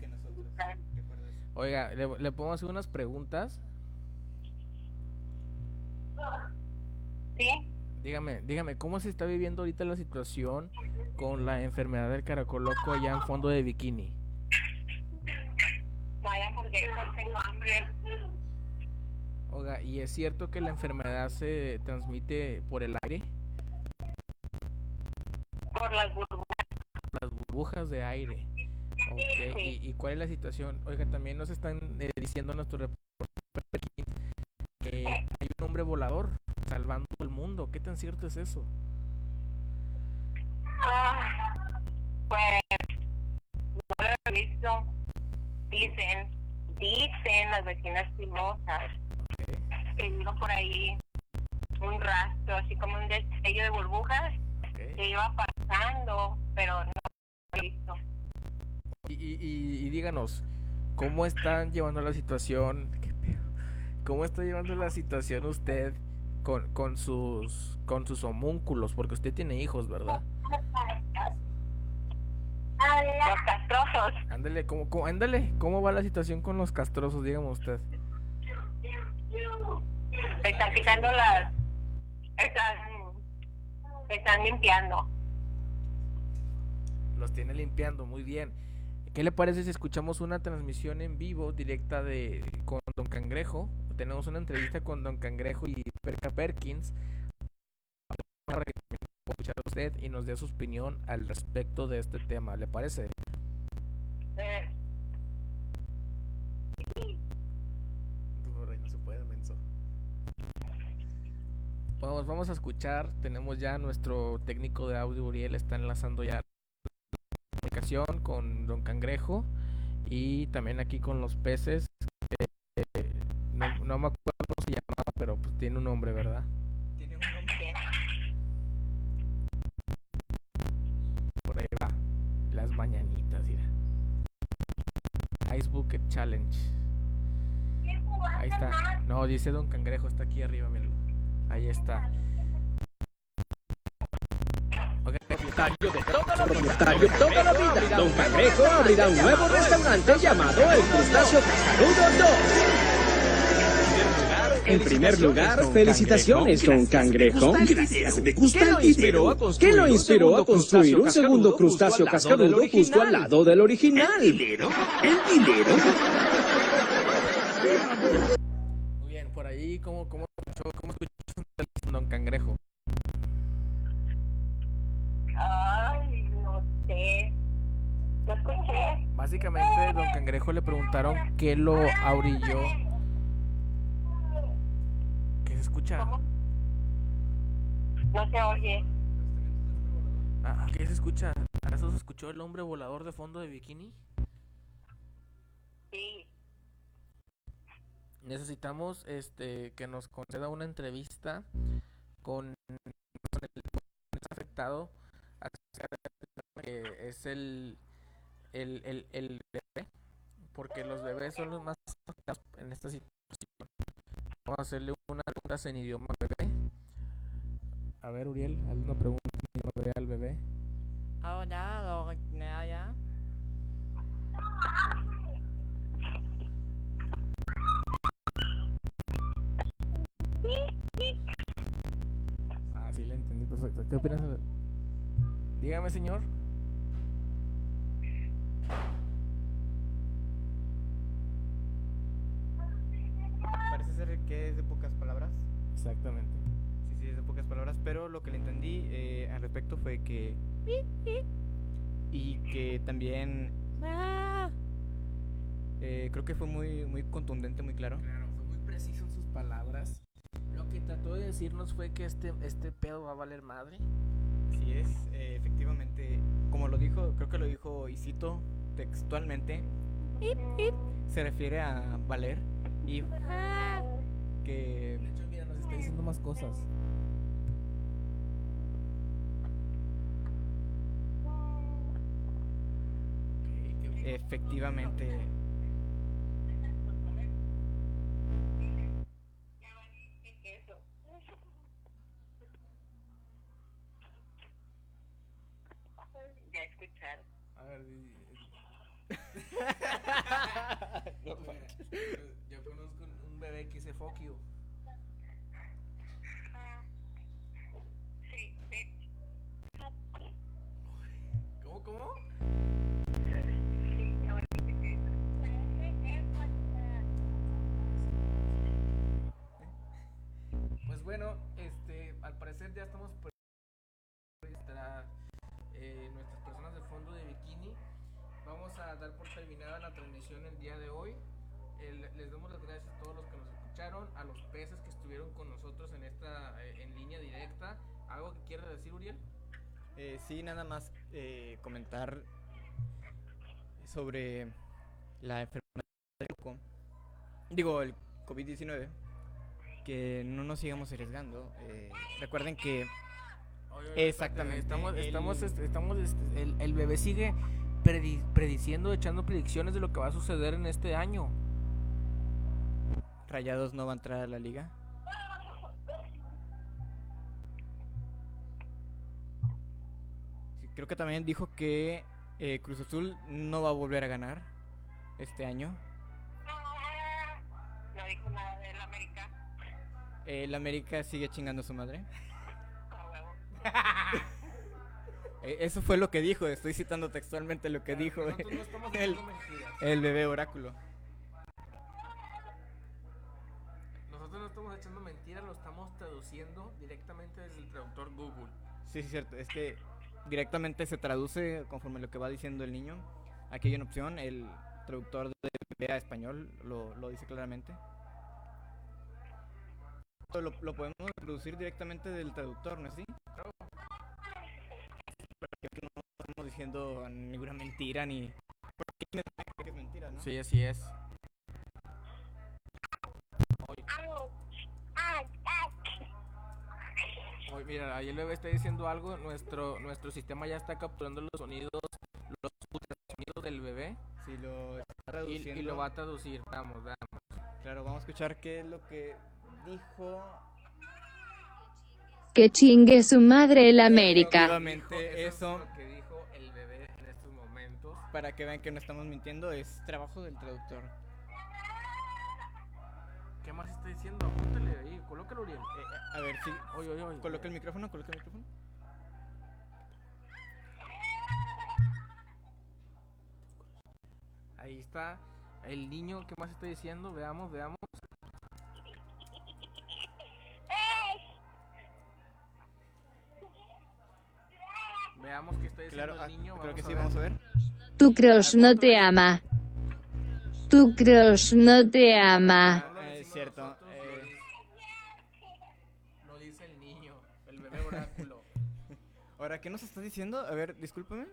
Speaker 3: que nosotros.
Speaker 1: Oiga, ¿le, le podemos hacer unas preguntas?
Speaker 2: ¿Sí?
Speaker 1: Dígame, dígame, ¿cómo se está viviendo ahorita la situación con la enfermedad del caracol loco allá en fondo de bikini?
Speaker 2: Vaya hamburguesas, tengo hambre.
Speaker 1: Oiga, ¿y es cierto que la enfermedad se transmite por el aire?
Speaker 2: Por las burbujas.
Speaker 1: Burbujas de aire.
Speaker 2: Sí.
Speaker 1: ¿Y, y cuál es la situación? Oiga, también nos están eh, diciendo nuestro reporte que hay un hombre volador salvando el mundo. ¿Qué tan cierto es eso?
Speaker 2: Ah, pues no lo he visto. Dicen, dicen las vecinas chismosas
Speaker 1: Ok,
Speaker 2: que vieron por ahí un rastro, así como un destello de burbujas
Speaker 1: ok.
Speaker 2: que iba pasando, pero no visto.
Speaker 1: Y, y- díganos, ¿cómo están llevando la situación? ¿Qué pedo? ¿Cómo está llevando la situación usted con, con sus con sus homúnculos? Porque usted tiene hijos, ¿verdad?
Speaker 2: Los castrosos.
Speaker 1: Ándale, ¿cómo, cómo, ándale, ¿cómo va la situación con los castrosos? Dígame usted.
Speaker 2: Están quitando las... Están, están limpiando.
Speaker 1: Los tiene limpiando, muy bien. ¿Qué le parece si escuchamos una transmisión en vivo directa de con Don Cangrejo? Tenemos una entrevista con Don Cangrejo y Perca Perkins para que escuchar a usted y nos dé su opinión al respecto de este tema. ¿Le parece?
Speaker 2: Eh,
Speaker 1: No se puede, menso. Vamos, vamos a escuchar. Tenemos ya nuestro técnico de audio, Uriel, está enlazando ya comunicación con Don Cangrejo y también aquí con los peces. Eh, eh, no, no me acuerdo cómo se llamaba, pero pues tiene un nombre, ¿verdad?
Speaker 3: Tiene un nombre.
Speaker 1: Por ahí va. Las mañanitas, mira. Ice Bucket Challenge. Ahí está. No, dice Don Cangrejo, está aquí arriba, míralo. Ahí está.
Speaker 5: Propietario de toda la vida. toda la vida. Don Cangrejo abrirá un nuevo restaurante llamado El Crustáceo Cascarudo 2. En primer lugar, felicitaciones, Don Cangrejo.
Speaker 6: Gracias, me gusta
Speaker 5: ¿Qué
Speaker 6: el
Speaker 5: lo inspiró a
Speaker 6: dinero.
Speaker 5: construir, ¿Qué lo inspiró a construir un segundo crustáceo cascarudo justo al lado del
Speaker 6: ¿El
Speaker 5: original?
Speaker 6: dinero? ¿El dinero?
Speaker 1: Muy bien, por ahí, ¿cómo, cómo cómo escuchó Don Cangrejo? Básicamente, Don Cangrejo le preguntaron qué lo abrilló. ¿Qué se escucha?
Speaker 2: No se oye.
Speaker 1: Ah, ¿Qué se escucha? ¿Acaso se escuchó el hombre volador de fondo de bikini?
Speaker 2: Sí.
Speaker 1: Necesitamos este que nos conceda una entrevista con, el con el afectado acerca de que es el, el, el, el bebé, porque los bebés son los más afectados en esta situación. Vamos a hacerle unas preguntas en idioma bebé. A ver, Uriel, haz una pregunta en idioma bebé al bebé.
Speaker 7: Lo ya.
Speaker 1: Ah, sí, le entendí perfecto. ¿Qué opinas? Dígame, señor.
Speaker 3: Que es de pocas palabras.
Speaker 1: Exactamente.
Speaker 3: Sí, sí, es de pocas palabras, pero lo que le entendí eh, al respecto fue que... Y que también... eh, creo que fue muy, muy contundente, muy claro.
Speaker 1: Claro, fue muy preciso en sus palabras. Lo que trató de decirnos fue que este, este pedo va a valer madre.
Speaker 3: Así es, eh, efectivamente, como lo dijo, creo que lo dijo y cito textualmente, se refiere a valer y que
Speaker 1: De hecho, mira, nos está diciendo más cosas.
Speaker 3: efectivamente
Speaker 2: sí,
Speaker 3: nada más eh, comentar sobre la enfermedad del. Digo, el COVID-19. Que no nos sigamos arriesgando. eh, recuerden que Exactamente,
Speaker 1: Estamos,
Speaker 3: el-
Speaker 1: estamos, este, estamos, este, el, el bebé sigue predi- prediciendo, echando predicciones de lo que va a suceder en este año.
Speaker 3: Rayados no va a entrar a la liga. Creo que también dijo que eh, Cruz Azul no va a volver a ganar este año.
Speaker 2: No dijo nada del América.
Speaker 3: Eh, el América sigue chingando a su madre. Eh, eso fue lo que dijo, estoy citando textualmente lo que dijo
Speaker 1: Nosotros no
Speaker 3: el, el bebé oráculo.
Speaker 1: Nosotros no estamos echando mentiras, lo estamos traduciendo directamente desde el traductor Google.
Speaker 3: Sí, sí, cierto. Es que directamente se traduce conforme lo que va diciendo el niño. Aquí hay una opción, el traductor de bebé a español lo, lo dice claramente. Lo, lo podemos traducir directamente del traductor, ¿no es así? Para que no estamos diciendo ninguna mentira ni... Porque es mentira, ¿no?
Speaker 1: Sí, así es. Oye, mira, ahí el bebé está diciendo algo. Nuestro, nuestro sistema ya está capturando los sonidos, los sonidos del bebé
Speaker 3: Si lo está
Speaker 1: y,
Speaker 3: traduciendo...
Speaker 1: y lo va a traducir. Vamos, vamos.
Speaker 3: Claro, vamos a escuchar qué es lo que dijo...
Speaker 8: Que chingue su madre el América.
Speaker 3: Efectivamente,
Speaker 1: Dijo-
Speaker 3: eso...
Speaker 1: que dijo el bebé en estos momentos.
Speaker 3: para que vean que no estamos mintiendo, es trabajo del traductor.
Speaker 1: ¿Qué más está diciendo? Apúntale ahí, colócalo, Uriel.
Speaker 3: Eh, a ver, si
Speaker 1: Oye, oye, oye.
Speaker 3: coloca el micrófono, coloca el micrófono.
Speaker 1: Ahí está el niño. ¿Qué más está diciendo? Veamos, veamos. Veamos qué está diciendo
Speaker 3: Claro,
Speaker 1: el niño.
Speaker 3: ah, creo que sí, vamos a ver.
Speaker 8: Tu crush no te ama. Tu crush no te ama.
Speaker 3: Ah, es cierto, Ahora, ¿qué nos está diciendo? A ver, discúlpame.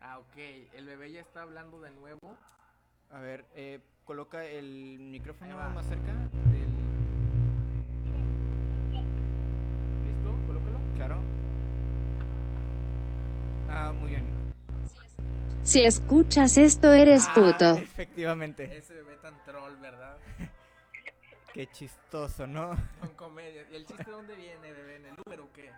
Speaker 1: Ah, ok. El bebé ya está hablando de nuevo.
Speaker 3: A ver, eh, coloca el micrófono más cerca
Speaker 8: Si escuchas esto eres
Speaker 3: Ah,
Speaker 8: puto.
Speaker 3: efectivamente.
Speaker 1: Ese bebé tan troll, ¿verdad?
Speaker 3: Qué chistoso, ¿no?
Speaker 1: Con comedia. ¿Y el chiste de dónde viene, bebé? ¿En el Uber o qué?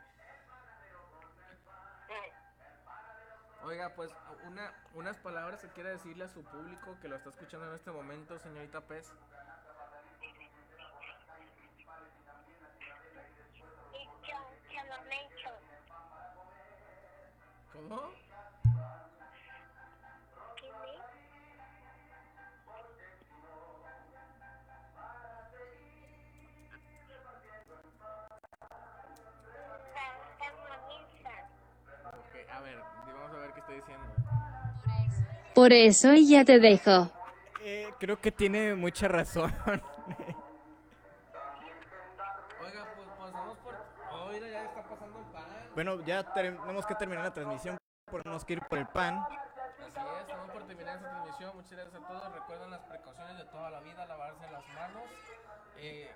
Speaker 1: Oiga, pues una, unas palabras que quiera decirle a su público que lo está escuchando en este momento, señorita Pez. ¿Cómo? Está diciendo.
Speaker 8: Por eso ya te dejo.
Speaker 3: Eh, creo que tiene mucha razón.
Speaker 1: Oiga, pues pasamos por... Oiga, ya está pasando el pan.
Speaker 3: bueno, ya tenemos que terminar la transmisión. Tenemos que ir por el pan.
Speaker 1: Así es, estamos por terminar esta transmisión. Muchas gracias a todos. Recuerden las precauciones de toda la vida, lavarse las manos, eh,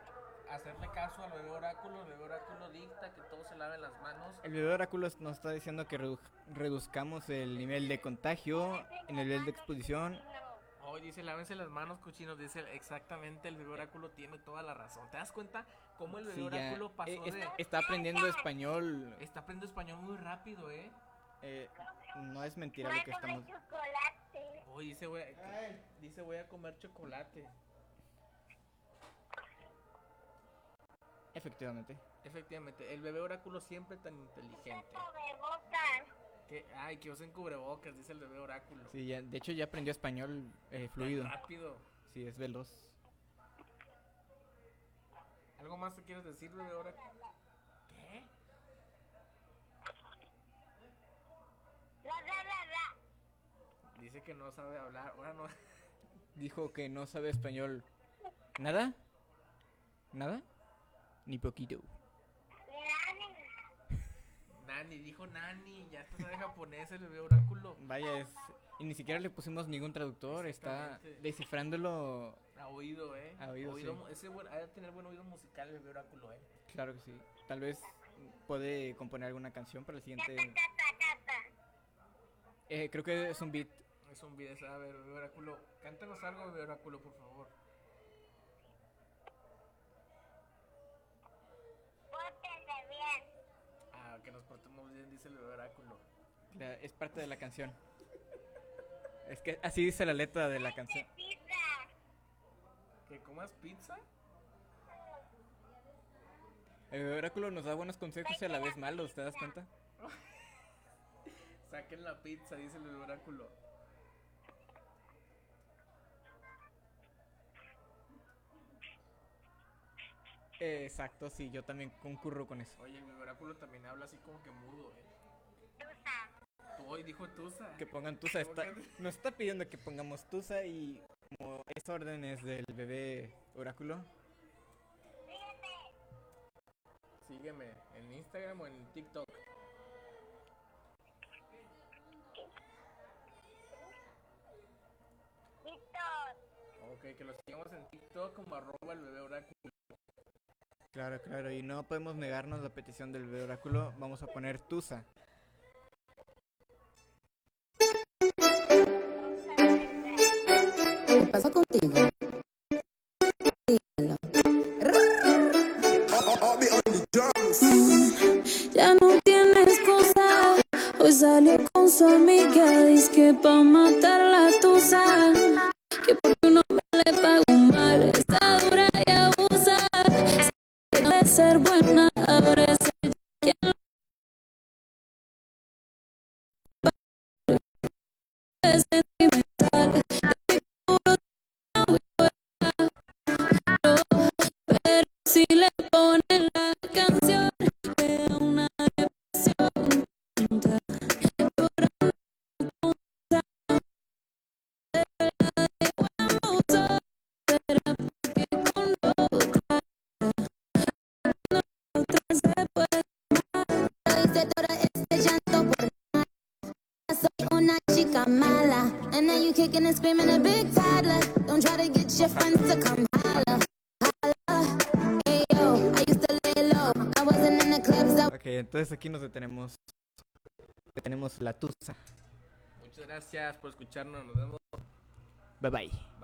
Speaker 1: hacerle caso al bebé oráculo. El bebé oráculo dicta que todos se laven las manos.
Speaker 3: El de oráculo nos está diciendo que redu- reduzcamos el nivel de contagio, el nivel de exposición.
Speaker 1: Hoy dice, lávense las manos, cochinos. Dice exactamente, el bebé oráculo tiene toda la razón. ¿Te das cuenta cómo el bebé
Speaker 3: Sí, ya,
Speaker 1: oráculo pasó
Speaker 3: eh, es-
Speaker 1: de...
Speaker 3: está aprendiendo español.
Speaker 1: Está aprendiendo español muy rápido, ¿eh?
Speaker 3: eh, no es mentira lo que estamos.
Speaker 1: Hoy dice, voy a, dice, voy a comer chocolate.
Speaker 3: Efectivamente.
Speaker 1: Efectivamente, el bebé oráculo siempre tan inteligente. Que, ay, que usen cubrebocas, dice el bebé oráculo.
Speaker 3: Sí, ya- de hecho ya aprendió español eh,
Speaker 1: Tan
Speaker 3: fluido.
Speaker 1: Rápido.
Speaker 3: Sí, es veloz.
Speaker 1: ¿Algo más te quieres decir, bebé oráculo? ¿Qué?
Speaker 2: Bla, bla, bla.
Speaker 1: Dice que no sabe hablar. Ahora no.
Speaker 3: Dijo que no sabe español. ¿Nada? ¿Nada? Ni poquito.
Speaker 1: Nani, dijo Nani. Ya está sabe japonés el bebé oráculo.
Speaker 3: Vaya, es... Y ni siquiera le pusimos ningún traductor. Está descifrándolo.
Speaker 1: A oído, eh.
Speaker 3: A oído, sí.
Speaker 1: Ese buen, ha de tener buen oído musical el bebé oráculo, eh.
Speaker 3: Claro que sí. Tal vez puede componer alguna canción para el siguiente. Eh, creo que es un beat.
Speaker 1: Es un video, a ver, bebé oráculo. Cántanos algo, bebé oráculo, por favor.
Speaker 2: Pórtense bien.
Speaker 1: Ah, que nos dice el bebé oráculo.
Speaker 3: La- es parte de la canción. Es que así dice la letra de la canción.
Speaker 1: ¿Que comas pizza?
Speaker 3: El oráculo nos da buenos consejos y a la vez malos, ¿te das cuenta?
Speaker 1: Saquen la pizza, dice el bebé oráculo.
Speaker 3: Eh, exacto, sí, yo también concurro con eso.
Speaker 1: Oye, el bebé oráculo también habla así como que mudo, eh. Hoy dijo Tusa.
Speaker 3: Que pongan Tusa.
Speaker 1: ¿Cómo
Speaker 3: Está, nos está pidiendo que pongamos Tusa y como es órdenes del bebé oráculo.
Speaker 1: Sígueme en Instagram o en TikTok.
Speaker 2: Víctor.
Speaker 1: Ok, que lo sigamos en TikTok como arroba el bebé oráculo.
Speaker 3: Claro, claro, y no podemos negarnos la petición del bebé oráculo. Vamos a poner Tusa.
Speaker 9: ¿Qué pasa contigo? Ya no tienes cosa. Hoy salió con su amiga. Dice que pa' matar la tusa.
Speaker 3: La Tusa.
Speaker 1: Muchas gracias por escucharnos. Nos vemos.
Speaker 3: Bye bye.
Speaker 1: Bye bye.